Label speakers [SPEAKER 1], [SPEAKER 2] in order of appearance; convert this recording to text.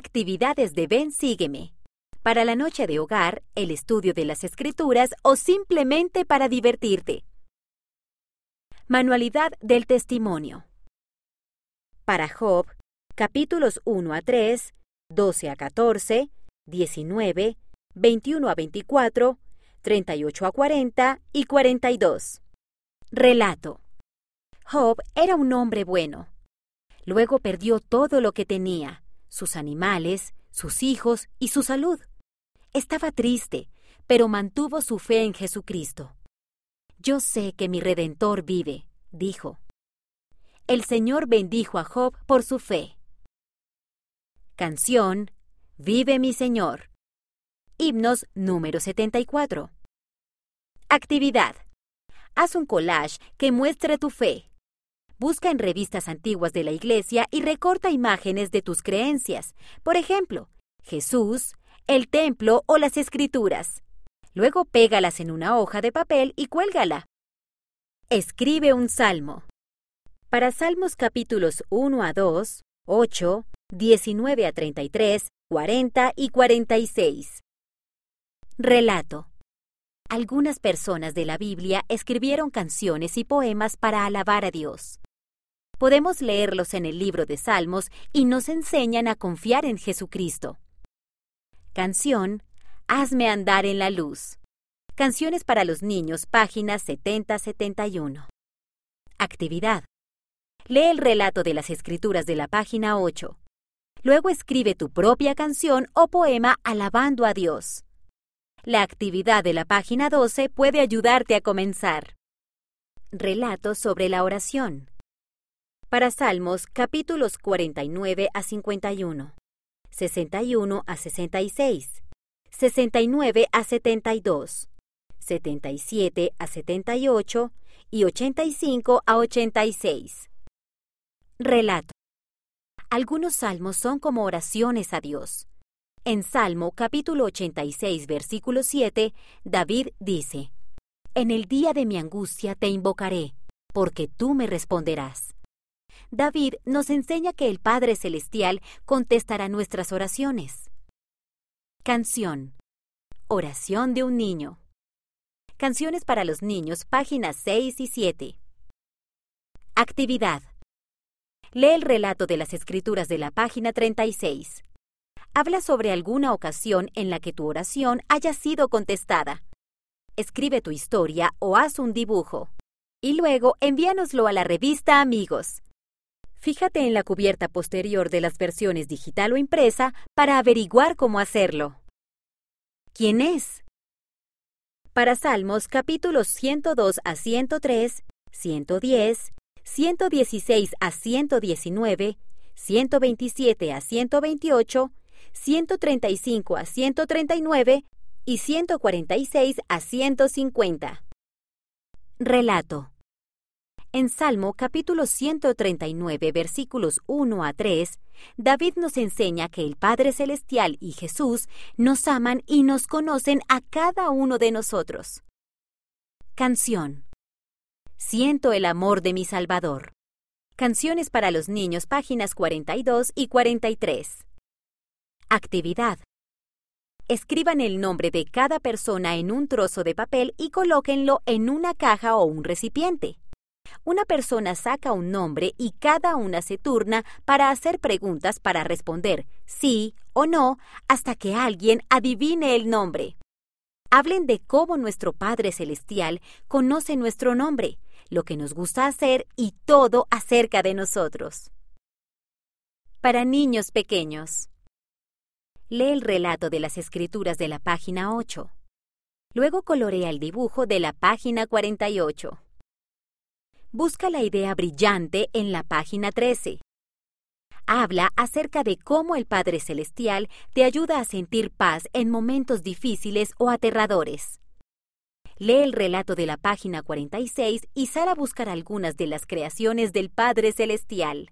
[SPEAKER 1] Actividades de Ven Sígueme. Para la noche de hogar, el estudio de las escrituras o simplemente para divertirte. Manualidad del Testimonio. Para Job, capítulos 1 a 3, 12 a 14, 19, 21 a 24, 38 a 40 y 42. Relato. Job era un hombre bueno. Luego perdió todo lo que tenía, sus animales, sus hijos y su salud. Estaba triste, pero mantuvo su fe en Jesucristo. Yo sé que mi Redentor vive, dijo. El Señor bendijo a Job por su fe. Canción Vive mi Señor. Himnos número 74. Actividad. Haz un collage que muestre tu fe. Busca en revistas antiguas de la Iglesia y recorta imágenes de tus creencias. Por ejemplo, Jesús, el templo o las escrituras. Luego pégalas en una hoja de papel y cuélgala. Escribe un salmo. Para Salmos capítulos 1 a 2, 8, 19 a 33, 40 y 46. Relato. Algunas personas de la Biblia escribieron canciones y poemas para alabar a Dios. Podemos leerlos en el libro de Salmos y nos enseñan a confiar en Jesucristo. Canción Hazme andar en la luz. Canciones para los niños, páginas 70-71. Actividad. Lee el relato de las escrituras de la página 8. Luego escribe tu propia canción o poema alabando a Dios. La actividad de la página 12 puede ayudarte a comenzar. Relato sobre la oración. Para Salmos capítulos 49 a 51, 61 a 66, 69 a 72, 77 a 78 y 85 a 86. Relato. Algunos salmos son como oraciones a Dios. En Salmo capítulo 86, versículo 7, David dice, En el día de mi angustia te invocaré, porque tú me responderás. David nos enseña que el Padre Celestial contestará nuestras oraciones. Canción. Oración de un niño. Canciones para los niños, páginas 6 y 7. Actividad. Lee el relato de las escrituras de la página 36. Habla sobre alguna ocasión en la que tu oración haya sido contestada. Escribe tu historia o haz un dibujo. Y luego envíanoslo a la revista Amigos. Fíjate en la cubierta posterior de las versiones digital o impresa para averiguar cómo hacerlo. ¿Quién es? Para Salmos capítulos 102 a 103, 110, 116 a 119, 127 a 128, 135 a 139 y 146 a 150. Relato. En Salmo capítulo 139 versículos 1 a 3, David nos enseña que el Padre Celestial y Jesús nos aman y nos conocen a cada uno de nosotros. Canción. Siento el amor de mi Salvador. Canciones para los niños, páginas 42 y 43. Actividad. Escriban el nombre de cada persona en un trozo de papel y colóquenlo en una caja o un recipiente. Una persona saca un nombre y cada una se turna para hacer preguntas para responder sí o no hasta que alguien adivine el nombre. Hablen de cómo nuestro Padre Celestial conoce nuestro nombre lo que nos gusta hacer y todo acerca de nosotros. Para niños pequeños. Lee el relato de las escrituras de la página 8. Luego colorea el dibujo de la página 48. Busca la idea brillante en la página 13. Habla acerca de cómo el Padre Celestial te ayuda a sentir paz en momentos difíciles o aterradores. Lee el relato de la página 46 y sal a buscar algunas de las creaciones del Padre Celestial.